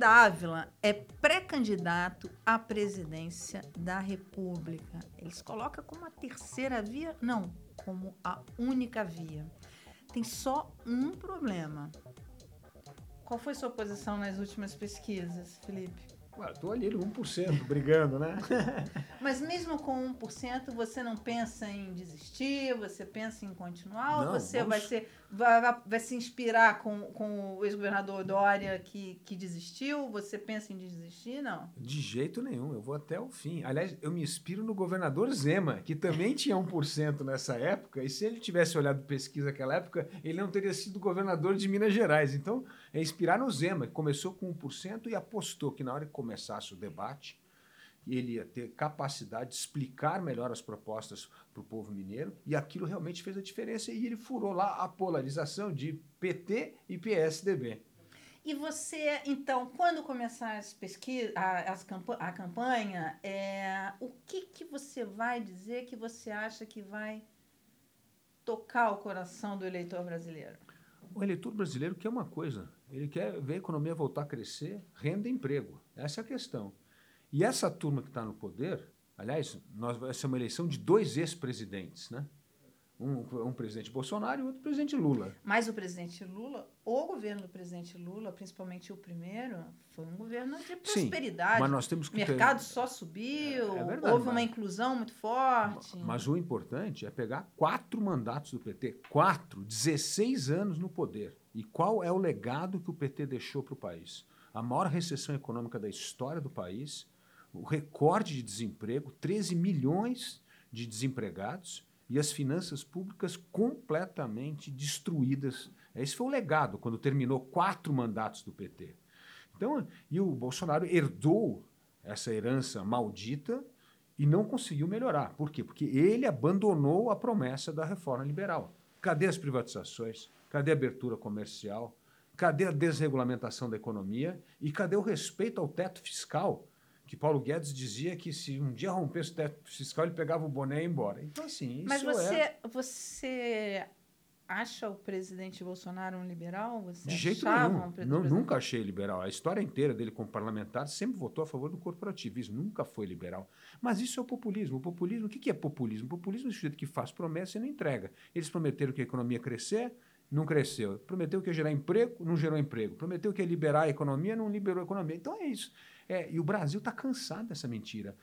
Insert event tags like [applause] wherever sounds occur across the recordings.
Dávila é pré-candidato à presidência da República. Eles colocam como a terceira via? Não, como a única via. Tem só um problema. Qual foi sua posição nas últimas pesquisas, Felipe? Estou ali no 1%, brigando, né? [laughs] Mas mesmo com 1%, você não pensa em desistir, você pensa em continuar? Não, ou você vamos... vai, ser, vai, vai se inspirar com, com o ex-governador Dória que, que desistiu? Você pensa em desistir? Não? De jeito nenhum, eu vou até o fim. Aliás, eu me inspiro no governador Zema, que também tinha 1% nessa época, e se ele tivesse olhado pesquisa naquela época, ele não teria sido governador de Minas Gerais. Então, é inspirar no Zema, que começou com 1% e apostou que na hora que começasse o debate, ele ia ter capacidade de explicar melhor as propostas para o povo mineiro, e aquilo realmente fez a diferença, e ele furou lá a polarização de PT e PSDB. E você, então, quando começar as pesquisas, a, as a campanha, é, o que, que você vai dizer que você acha que vai tocar o coração do eleitor brasileiro? O eleitor brasileiro quer uma coisa: ele quer ver a economia voltar a crescer, renda e emprego. Essa é a questão. E essa turma que está no poder, aliás, nós, essa é uma eleição de dois ex-presidentes, né? Um, um, presidente Bolsonaro e outro presidente Lula. Mas o presidente Lula, o governo do presidente Lula, principalmente o primeiro, foi um governo de prosperidade. Sim, mas nós temos que o mercado ter... só subiu, é, é verdade, houve mas... uma inclusão muito forte. Mas o importante é pegar quatro mandatos do PT, quatro, 16 anos no poder. E qual é o legado que o PT deixou para o país? A maior recessão econômica da história do país, o recorde de desemprego, 13 milhões de desempregados e as finanças públicas completamente destruídas. Esse foi o legado quando terminou quatro mandatos do PT. Então, e o Bolsonaro herdou essa herança maldita e não conseguiu melhorar. Por quê? Porque ele abandonou a promessa da reforma liberal. Cadê as privatizações? Cadê a abertura comercial? Cadê a desregulamentação da economia? E cadê o respeito ao teto fiscal? Que Paulo Guedes dizia que se um dia rompesse o teto fiscal, ele pegava o boné e ia embora. Então, assim, isso Mas você, é... você acha o presidente Bolsonaro um liberal? Você de jeito nenhum. Um Não, nunca achei liberal. A história inteira dele como parlamentar sempre votou a favor do corporativismo. Nunca foi liberal. Mas isso é o populismo. O populismo, o que é populismo? O populismo é o sujeito que faz promessa e não entrega. Eles prometeram que a economia ia crescer, não cresceu. Prometeu que ia gerar emprego, não gerou emprego. Prometeu que ia liberar a economia, não liberou a economia. Então é isso. É, e o Brasil está cansado dessa mentira.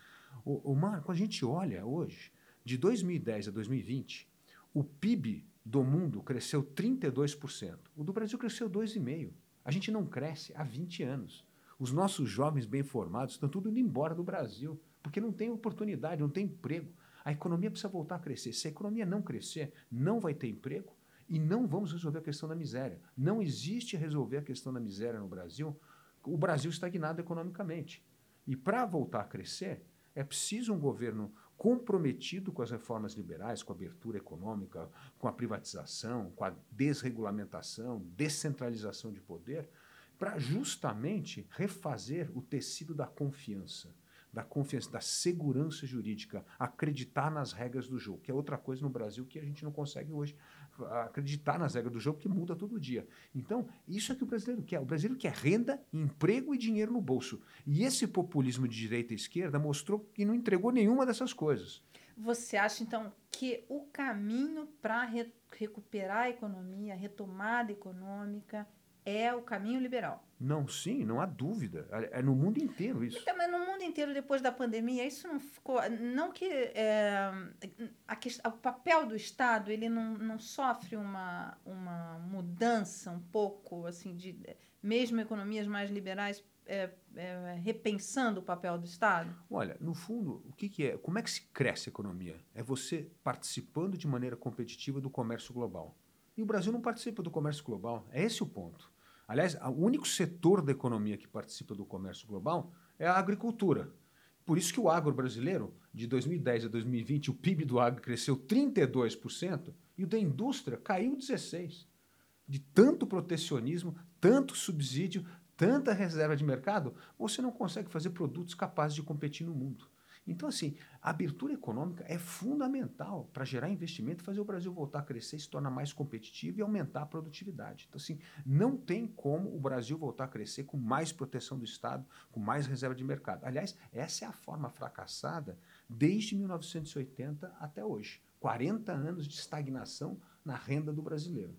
O, o Marco, a gente olha hoje, de 2010 a 2020, o PIB do mundo cresceu 32%. O do Brasil cresceu 2,5%. A gente não cresce há 20 anos. Os nossos jovens bem formados estão tudo indo embora do Brasil, porque não tem oportunidade, não tem emprego. A economia precisa voltar a crescer. Se a economia não crescer, não vai ter emprego, e não vamos resolver a questão da miséria. Não existe resolver a questão da miséria no Brasil, o Brasil estagnado economicamente. E para voltar a crescer, é preciso um governo comprometido com as reformas liberais, com a abertura econômica, com a privatização, com a desregulamentação, descentralização de poder, para justamente refazer o tecido da confiança da confiança, da segurança jurídica, acreditar nas regras do jogo, que é outra coisa no Brasil que a gente não consegue hoje acreditar nas regras do jogo, que muda todo dia. Então, isso é que o brasileiro quer. O brasileiro quer renda, emprego e dinheiro no bolso. E esse populismo de direita e esquerda mostrou que não entregou nenhuma dessas coisas. Você acha, então, que o caminho para re recuperar a economia, a retomada econômica, é o caminho liberal. Não, sim, não há dúvida. É, é no mundo inteiro isso. Então, mas no mundo inteiro, depois da pandemia, isso não ficou. Não que. É, a, o papel do Estado ele não, não sofre uma, uma mudança um pouco, assim, de mesmo economias mais liberais é, é, repensando o papel do Estado? Olha, no fundo, o que, que, é? Como é que se cresce a economia? É você participando de maneira competitiva do comércio global. E o Brasil não participa do comércio global. É esse o ponto. Aliás, o único setor da economia que participa do comércio global é a agricultura. Por isso que o agro brasileiro, de 2010 a 2020, o PIB do agro cresceu 32% e o da indústria caiu 16%. De tanto protecionismo, tanto subsídio, tanta reserva de mercado, você não consegue fazer produtos capazes de competir no mundo. Então, assim, a abertura econômica é fundamental para gerar investimento, fazer o Brasil voltar a crescer, se tornar mais competitivo e aumentar a produtividade. Então, assim, não tem como o Brasil voltar a crescer com mais proteção do Estado, com mais reserva de mercado. Aliás, essa é a forma fracassada desde 1980 até hoje. 40 anos de estagnação na renda do brasileiro.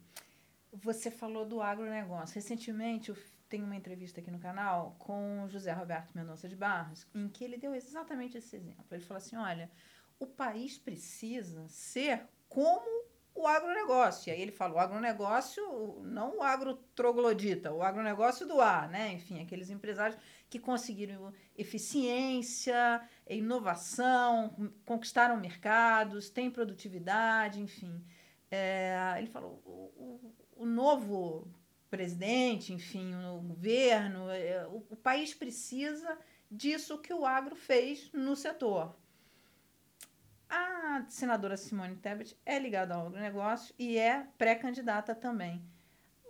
Você falou do agronegócio. Recentemente, eu tenho uma entrevista aqui no canal com o José Roberto Mendonça de Barros, em que ele deu exatamente esse exemplo. Ele falou assim: olha, o país precisa ser como o agronegócio. E aí ele fala o agronegócio, não o agrotroglodita, o agronegócio do ar, né? Enfim, aqueles empresários que conseguiram eficiência, inovação, conquistaram mercados, têm produtividade, enfim. É, ele falou, o, o, o novo presidente, enfim, o governo, é, o, o país precisa disso que o agro fez no setor. A senadora Simone Tebet é ligada ao agronegócio e é pré-candidata também.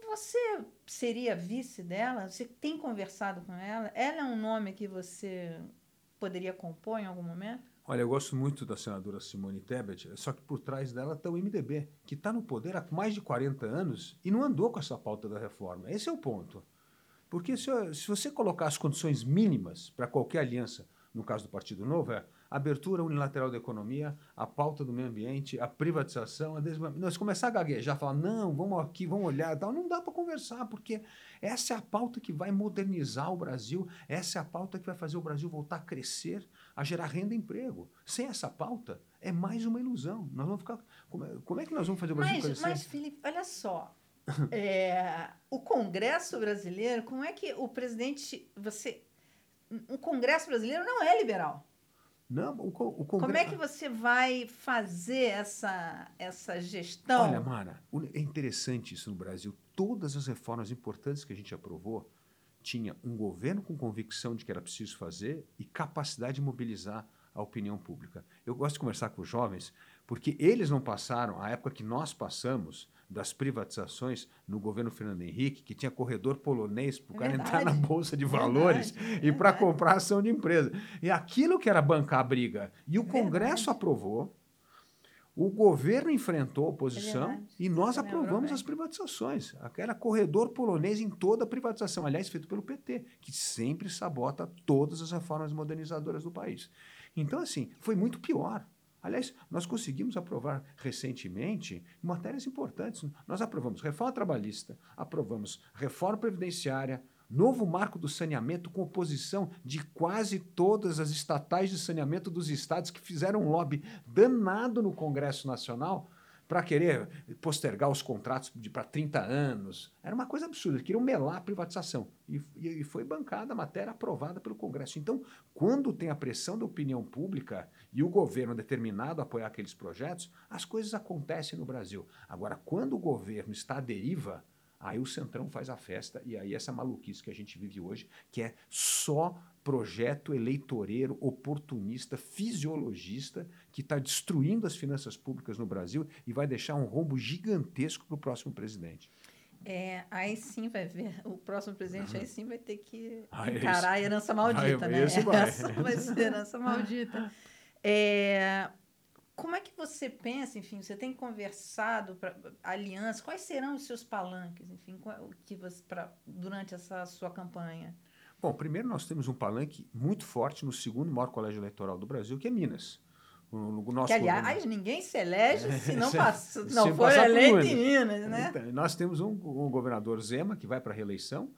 Você seria vice dela? Você tem conversado com ela? Ela é um nome que você poderia compor em algum momento? Olha, eu gosto muito da senadora Simone Tebet, só que por trás dela está o MDB, que está no poder há mais de 40 anos e não andou com essa pauta da reforma. Esse é o ponto. Porque se, se você colocar as condições mínimas para qualquer aliança, no caso do Partido Novo, é a abertura unilateral da economia, a pauta do meio ambiente, a privatização, a. Se começar a gaguejar, falar, não, vamos aqui, vamos olhar tal, não dá para conversar, porque essa é a pauta que vai modernizar o Brasil, essa é a pauta que vai fazer o Brasil voltar a crescer, a gerar renda e emprego. Sem essa pauta, é mais uma ilusão. Nós vamos ficar. Como é, como é que nós vamos fazer o Brasil mas, crescer? Mas, Felipe, olha só. [laughs] é, o Congresso brasileiro, como é que o presidente. Você. O Congresso brasileiro não é liberal. Não, o, o Congresso... Como é que você vai fazer essa, essa gestão? Olha, Mara, é interessante isso no Brasil. Todas as reformas importantes que a gente aprovou tinha um governo com convicção de que era preciso fazer e capacidade de mobilizar a opinião pública. Eu gosto de conversar com os jovens porque eles não passaram a época que nós passamos das privatizações no governo Fernando Henrique, que tinha corredor polonês para o é cara entrar na Bolsa de Valores verdade, e para comprar ação de empresa. E aquilo que era bancar a briga. E o Congresso verdade. aprovou, o governo enfrentou a oposição é e nós Você aprovamos as privatizações. Era corredor polonês em toda a privatização, aliás, feito pelo PT, que sempre sabota todas as reformas modernizadoras do país. Então, assim, foi muito pior. Aliás, nós conseguimos aprovar recentemente matérias importantes. Nós aprovamos reforma trabalhista, aprovamos reforma previdenciária, novo marco do saneamento com oposição de quase todas as estatais de saneamento dos estados que fizeram um lobby danado no Congresso Nacional para querer postergar os contratos para 30 anos. Era uma coisa absurda, queriam melar a privatização. E, e, foi bancada a matéria aprovada pelo Congresso. Então, quando tem a pressão da opinião pública e o governo determinado a apoiar aqueles projetos, as coisas acontecem no Brasil. Agora, quando o governo está à deriva, aí o Centrão faz a festa e aí essa maluquice que a gente vive hoje, que é só projeto eleitoreiro, oportunista, fisiologista, que está destruindo as finanças públicas no Brasil e vai deixar um rombo gigantesco para o próximo presidente. É, aí sim vai ver, o próximo presidente aí sim vai ter que ah, encarar a herança maldita, [laughs] ah, né? Esse vai. [laughs] Essa vai ser herança maldita. [laughs] É, como é que você pensa, enfim, você tem conversado para aliança, quais serão os seus palanques, enfim, que você, pra, durante essa sua campanha? Bom, primeiro nós temos um palanque muito forte no segundo maior colégio eleitoral do Brasil, que é Minas. O, nosso que, aliás, governo... ninguém se elege se não, [laughs] passa, não for eleito em Minas, né? Então, nós temos um, um, governador Zema, que vai para a reeleição.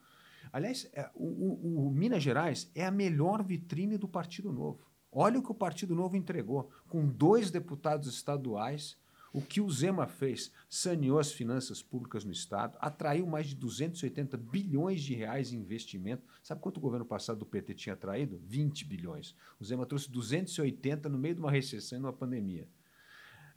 Aliás, é, o, o, o Minas Gerais é a melhor vitrine do Partido Novo. Olha o que o Partido Novo entregou, com dois deputados estaduais, o que o Zema fez? Saneou as finanças públicas no Estado, atraiu mais de 280 bilhões de reais em investimento. Sabe quanto o governo passado do PT tinha atraído? 20 bilhões. O Zema trouxe 280 no meio de uma recessão e numa pandemia.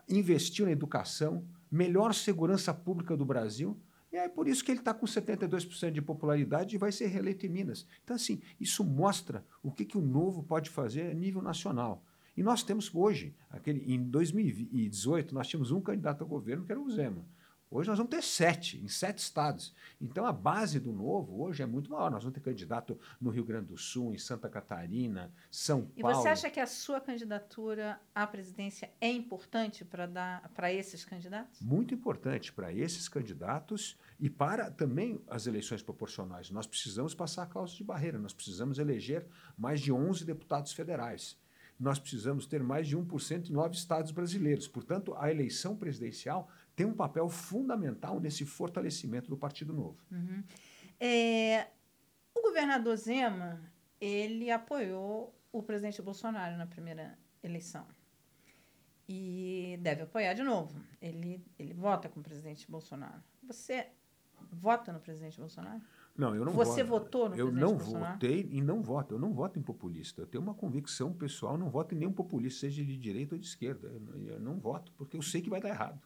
Investiu na educação, melhor segurança pública do Brasil, e é por isso que ele está com 72% de popularidade e vai ser reeleito em Minas. Então, assim, isso mostra o que, que o novo pode fazer a nível nacional. E nós temos hoje, aquele, em 2018, nós tínhamos um candidato ao governo, que era o Zema. Hoje nós vamos ter sete, em sete estados. Então a base do novo hoje é muito maior. Nós vamos ter candidato no Rio Grande do Sul, em Santa Catarina, São E Paulo. você acha que a sua candidatura à presidência é importante para dar para esses candidatos? Muito importante para esses candidatos e para também as eleições proporcionais. Nós precisamos passar a cláusula de barreira, nós precisamos eleger mais de 11 deputados federais. Nós precisamos ter mais de 1% em nove estados brasileiros. Portanto, a eleição presidencial tem um papel fundamental nesse fortalecimento do Partido Novo. Uhum. É, o governador Zema, ele apoiou o presidente Bolsonaro na primeira eleição. E deve apoiar de novo. Ele, ele vota com o presidente Bolsonaro. Você vota no presidente Bolsonaro? Não, eu não Você voto. votou no Eu presidente não Bolsonaro? votei e não voto. Eu não voto em populista. Eu tenho uma convicção pessoal, não voto em nenhum populista, seja de direita ou de esquerda. Eu, não- eu não voto, porque eu sei que vai dar errado.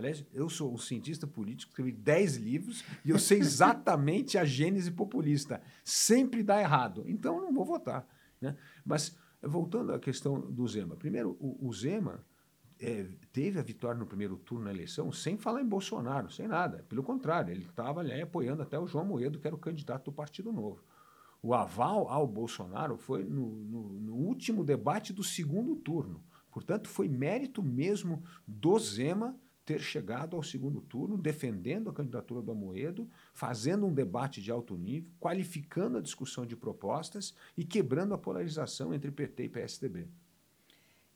Aliás, eu sou um cientista político, escrevi 10 livros e eu sei exatamente a gênese populista. Sempre dá errado. Então não vou votar. Né? Mas, voltando à questão do Zema. Primeiro, o, o Zema é, teve a vitória no primeiro turno na eleição sem falar em Bolsonaro, sem nada. Pelo contrário, ele estava ali apoiando até o João Moedo, que era o candidato do Partido Novo. O aval ao Bolsonaro foi no, no- no último debate do segundo turno. Portanto, foi mérito mesmo do Zema ter chegado ao segundo turno, defendendo a candidatura do Amoedo, fazendo um debate de alto nível, qualificando a discussão de propostas e quebrando a polarização entre PT e PSDB.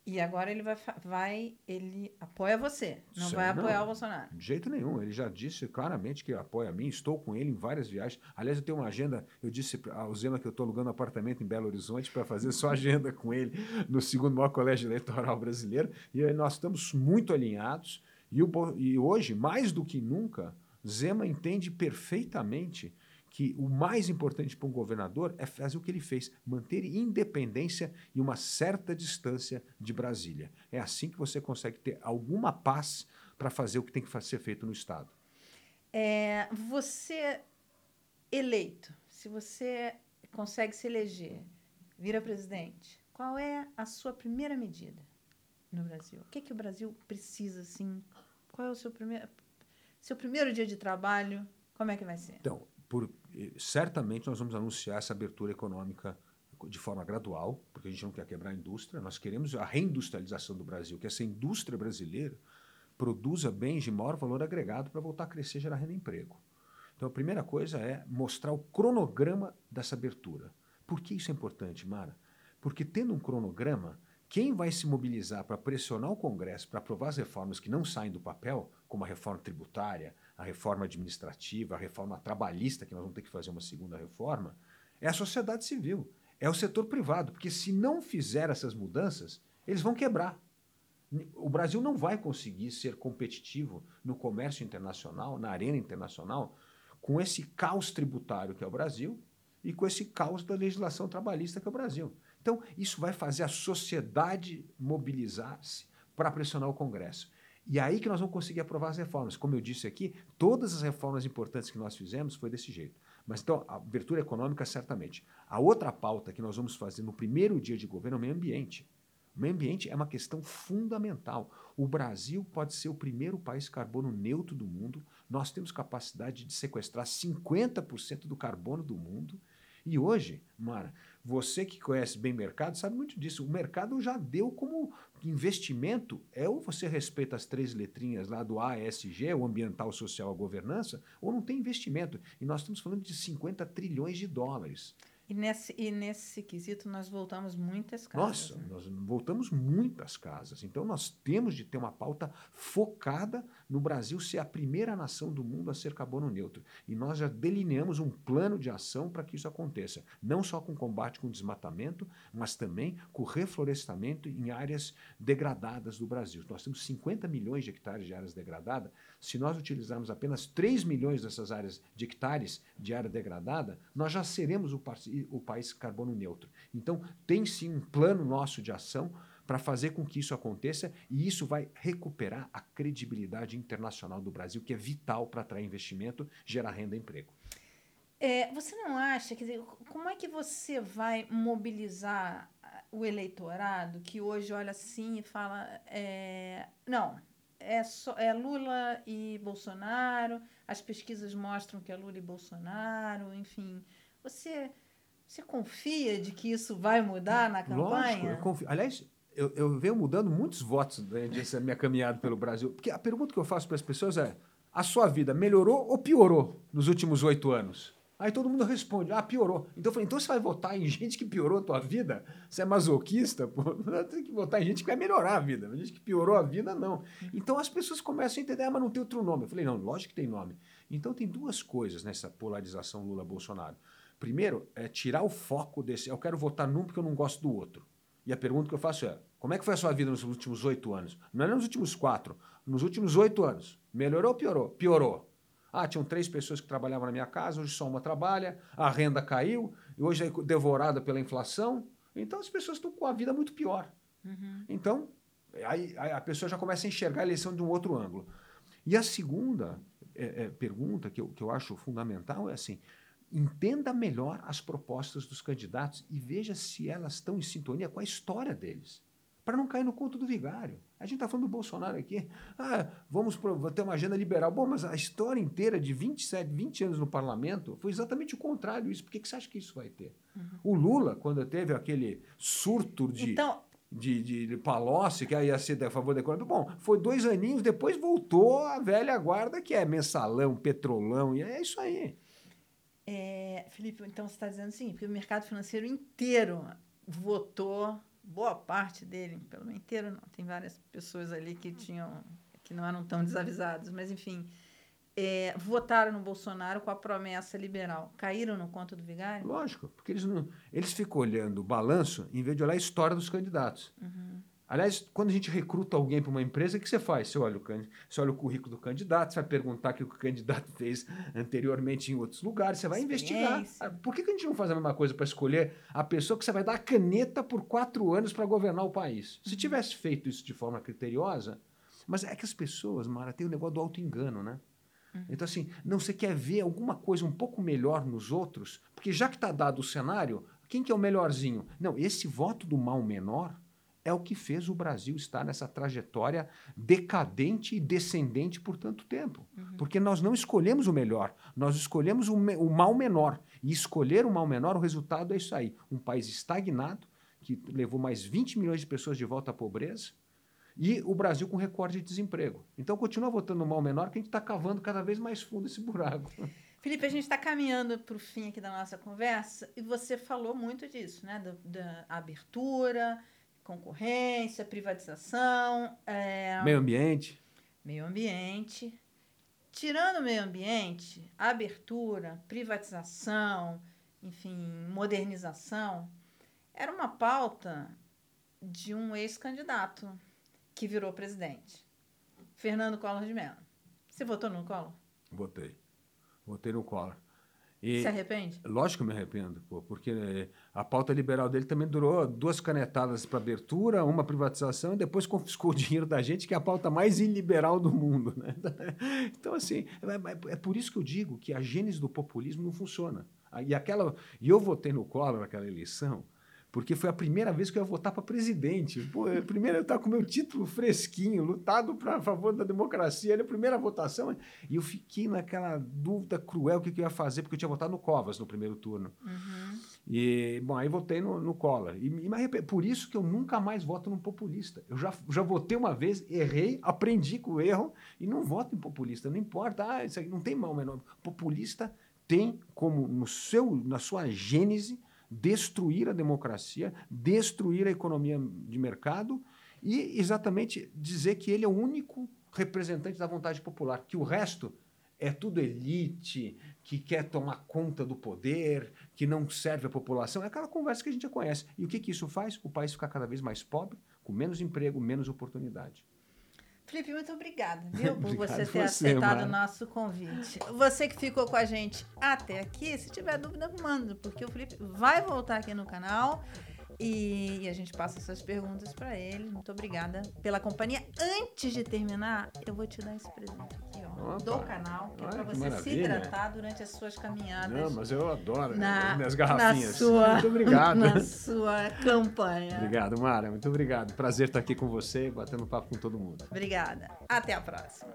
E agora ele vai, vai ele apoia você, não Sim, vai apoiar não. o Bolsonaro. De jeito nenhum. Ele já disse claramente que apoia a mim. Estou com ele em várias viagens. Aliás, eu tenho uma agenda. Eu disse ao Zema que eu estou alugando um apartamento em Belo Horizonte para fazer só agenda [laughs] com ele no segundo maior colégio eleitoral brasileiro. E nós estamos muito alinhados. E, o e hoje, mais do que nunca, Zema entende perfeitamente que o mais importante para um governador é fazer o que ele fez, manter independência e uma certa distância de Brasília. É assim que você consegue ter alguma paz para fazer o que tem que ser feito no Estado. É, você eleito, se você consegue se eleger, vira presidente, qual é a sua primeira medida no Brasil? O que, que o Brasil precisa, assim? Qual é o seu primeiro, seu primeiro dia de trabalho? Como é que vai ser? Então, por- eh, certamente nós vamos anunciar essa abertura econômica de forma gradual, porque a gente não quer quebrar a indústria, nós queremos a reindustrialização do Brasil, que essa indústria brasileira produza bens de maior valor agregado para voltar a crescer e gerar renda e emprego. Então, a primeira coisa é mostrar o cronograma dessa abertura. Por que isso é importante, Mara? Porque tendo um cronograma, quem vai se mobilizar para pressionar o Congresso para aprovar as reformas que não saem do papel, como a reforma tributária, a reforma administrativa, a reforma trabalhista, que nós vamos ter que fazer uma segunda reforma, é a sociedade civil, é o setor privado, porque se não fizer essas mudanças, eles vão quebrar. O Brasil não vai conseguir ser competitivo no comércio internacional, na arena internacional, com esse caos tributário que é o Brasil e com esse caos da legislação trabalhista que é o Brasil. Então, isso vai fazer a sociedade mobilizar-se para pressionar o Congresso. E aí que nós vamos conseguir aprovar as reformas. Como eu disse aqui, todas as reformas importantes que nós fizemos foi desse jeito. Mas então, a abertura econômica, certamente. A outra pauta que nós vamos fazer no primeiro dia de governo é o meio ambiente. O meio ambiente é uma questão fundamental. O Brasil pode ser o primeiro país carbono neutro do mundo. Nós temos capacidade de sequestrar 50% do carbono do mundo. E hoje, Mara, você que conhece bem mercado sabe muito disso. O mercado já deu como investimento é ou você respeita as três letrinhas lá do ASG, o ambiental, social, a governança, ou não tem investimento. E nós estamos falando de 50 trilhões de dólares. E nesse, e nesse quesito nós voltamos muitas casas. Nossa, né? nós voltamos muitas casas. Então, nós temos de ter uma pauta focada no Brasil ser a primeira nação do mundo a ser carbono neutro. E nós já delineamos um plano de ação para que isso aconteça. Não só com combate com desmatamento, mas também com reflorestamento em áreas degradadas do Brasil. Nós temos 50 milhões de hectares de áreas degradadas. Se nós utilizarmos apenas 3 milhões dessas áreas de hectares de área degradada, nós já seremos o, o país carbono neutro. Então, tem sim um plano nosso de ação para fazer com que isso aconteça e isso vai recuperar a credibilidade internacional do Brasil, que é vital para atrair investimento, gerar renda e emprego. É, você não acha, quer dizer, como é que você vai mobilizar ah, o eleitorado que hoje olha assim e fala, é, não, é, só, é Lula e Bolsonaro, as pesquisas mostram que é Lula e Bolsonaro, enfim. Você, você confia de que isso vai mudar na campanha? Lógico, eu confio. Aliás, eu, eu venho mudando muitos votos durante essa minha caminhada pelo Brasil. Porque a pergunta que eu faço para as pessoas é: a sua vida melhorou ou piorou nos últimos oito anos? Aí todo mundo responde, ah, piorou. Então eu falei, então você vai votar em gente que piorou a tua vida? Você é masoquista? Pô, [laughs] tem que votar em gente que vai melhorar a vida. Gente que piorou a vida, não. Então as pessoas começam a entender, ah, mas não tem outro nome. Eu falei, não, lógico que tem nome. Então tem duas coisas nessa polarização Lula-Bolsonaro. Primeiro, é tirar o foco desse, eu quero votar num porque eu não gosto do outro. E a pergunta que eu faço é, como é que foi a sua vida nos últimos oito anos? Não é nos últimos quatro, nos últimos oito anos. Melhorou ou piorou? Piorou. Ah, tinham três pessoas que trabalhavam na minha casa, hoje só uma trabalha, a renda caiu, e hoje é devorada pela inflação. Então as pessoas estão com a vida muito pior. Uhum. Então, aí, a pessoa já começa a enxergar a eleição de um outro ângulo. E a segunda é, é, pergunta que eu, que eu acho fundamental é assim: entenda melhor as propostas dos candidatos e veja se elas estão em sintonia com a história deles para não cair no conto do vigário. A gente está falando do Bolsonaro aqui. Ah, vamos ter uma agenda liberal. Bom, mas a história inteira de 27, 20 anos no parlamento foi exatamente o contrário disso. Por que, que você acha que isso vai ter? Uhum. O Lula, quando teve aquele surto de. Então, de, de, de Palocci, que ia ser a favor da economia. Bom, foi dois aninhos, depois voltou a velha guarda, que é mensalão, petrolão, e é isso aí. É, Felipe, então você está dizendo assim, porque o mercado financeiro inteiro votou boa parte dele, pelo menos inteiro não, tem várias pessoas ali que tinham que não eram tão desavisados, mas enfim, é, votaram no Bolsonaro com a promessa liberal. Caíram no conto do vigário? Lógico, porque eles não, eles ficam olhando o balanço em vez de olhar a história dos candidatos. Uhum. Aliás, quando a gente recruta alguém para uma empresa, o que você faz? Você olha, o, você olha o currículo do candidato, você vai perguntar o que o candidato [laughs] fez anteriormente em outros lugares, você vai investigar. Ah, por que a gente não faz a mesma coisa para escolher a pessoa que você vai dar a caneta por quatro anos para governar o país? Se uhum. tivesse feito isso de forma criteriosa, mas é que as pessoas, Mara, tem o negócio do auto-engano, né? Uhum. Então, assim, não você quer ver alguma coisa um pouco melhor nos outros, porque já que está dado o cenário, quem que é o melhorzinho? Não, esse voto do mal menor é o que fez o Brasil estar nessa trajetória decadente e descendente por tanto tempo. Uhum. Porque nós não escolhemos o melhor, nós escolhemos o, me o, mal menor. E escolher o mal menor, o resultado é isso aí: um país estagnado, que levou mais 20 milhões de pessoas de volta à pobreza, e o Brasil com recorde de desemprego. Então, continua votando no mal menor, que a gente está cavando cada vez mais fundo esse buraco. [laughs] Felipe, a gente está caminhando para o fim aqui da nossa conversa e você falou muito disso, né? Da, da abertura, concorrência, privatização. É, meio ambiente. Meio ambiente. Tirando o meio ambiente, abertura, privatização, enfim, modernização, era uma pauta de um ex-candidato que virou presidente, Fernando Collor de Mello. Você votou no Collor? Votei. Votei no Collor. E, Se arrepende? Lógico que eu me arrependo, pô, porque eh, a pauta liberal dele também durou duas canetadas para abertura, uma privatização e depois confiscou [laughs] o dinheiro da gente, que é a pauta mais iliberal do mundo. Né? [laughs] Então, assim, é, é por isso que eu digo que a gênese do populismo não funciona. E, aquela, e eu votei no Collor naquela eleição porque foi a primeira vez que eu ia votar para presidente. Pô, é primeiro eu estava com meu título fresquinho, lutado pra, a favor da democracia, era a primeira votação, e eu fiquei naquela dúvida cruel o que, que eu ia fazer, porque eu tinha votado no Covas no primeiro turno. Uhum. E, bom, aí votei no, no Collor. E, e por isso que eu nunca mais voto num populista. Eu já, já votei uma vez, errei, aprendi com o erro, e não voto em populista. Não importa, ah, isso aqui não tem mal menor. Populista tem como no seu, na sua gênese destruir a democracia, destruir a economia de mercado e exatamente dizer que ele é o único representante da vontade popular, que o resto é tudo elite, que quer tomar conta do poder, que não serve à população. É aquela conversa que a gente já conhece. E o que, que isso faz? O país fica cada vez mais pobre, com menos emprego, menos oportunidade. Felipe, muito obrigada, viu, [laughs] por você ter você, aceitado o nosso convite. Você que ficou com a gente até aqui, se tiver dúvida, manda, porque o Felipe vai voltar aqui no canal E, e a gente passa essas perguntas para ele. Muito obrigada pela companhia. Antes de terminar, eu vou te dar esse presente ó, do canal, que é para você maravilha. se hidratar durante as suas caminhadas. Não, mas eu adoro na, minhas garrafinhas. Na sua, [laughs] muito obrigado. [laughs] Na sua campanha. Obrigado, Mara. Muito obrigado. Prazer estar aqui com você, batendo papo com todo mundo. Obrigada. Até a próxima.